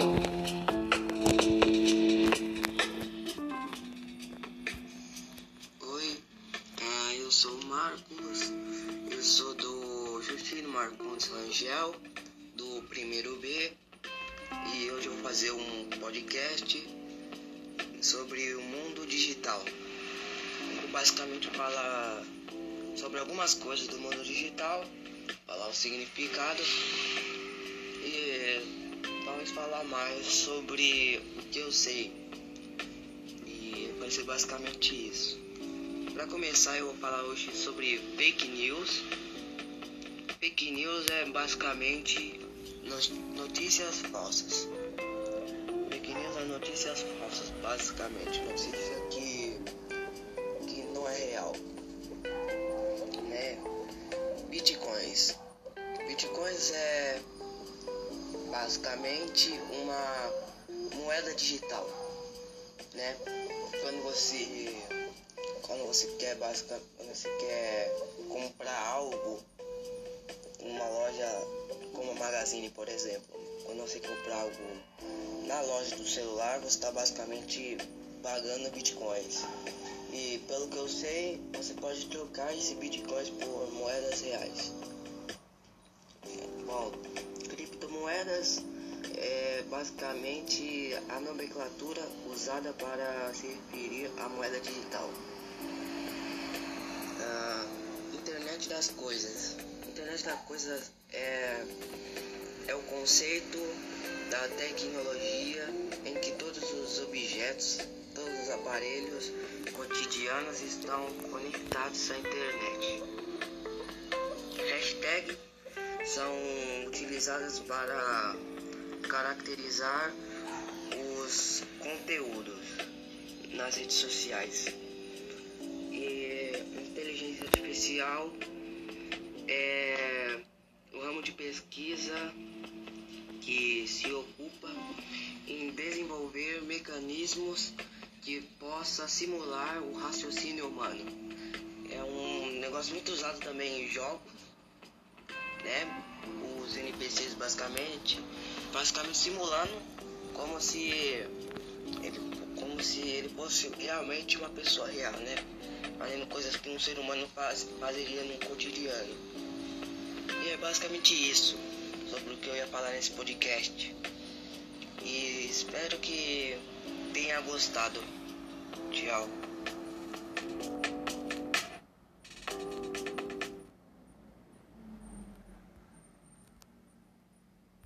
Oi, ah, eu sou o Marcos, eu sou do Justino Marcondes Rangel, do primeiro B, e hoje eu vou fazer um podcast sobre o mundo digital. Basicamente falar sobre algumas coisas do mundo digital, falar o significado e vamos falar mais sobre o que eu sei. E vai ser basicamente isso. Para começar, eu vou falar hoje sobre fake news. Fake news é basicamente notícias falsas. Fake news é notícias falsas, basicamente, notícia que que não é real, basicamente uma moeda digital, né? Quando você quando você quer basicamente você quer comprar algo numa loja como a Magazine, por exemplo, quando você comprar algo na loja do celular, você está basicamente pagando bitcoins. E pelo que eu sei, você pode trocar esses bitcoins por moedas reais. Bom, criptomoedas é basicamente a nomenclatura usada para se referir à moeda digital. Ah, internet das coisas. Internet das coisas é, é o conceito da tecnologia em que todos os objetos, todos os aparelhos cotidianos estão conectados à internet. Hashtags são utilizadas para caracterizar os conteúdos nas redes sociais. E inteligência artificial é o ramo de pesquisa que se ocupa em desenvolver mecanismos que possa simular o raciocínio humano. É um negócio muito usado também em jogos, né? Os NPCs basicamente, basicamente simulando como se ele, como se ele fosse realmente uma pessoa real, né? Fazendo coisas que um ser humano faz, fazeria no cotidiano. E é basicamente isso sobre o que eu ia falar nesse podcast. E espero que tenha gostado. Tchau.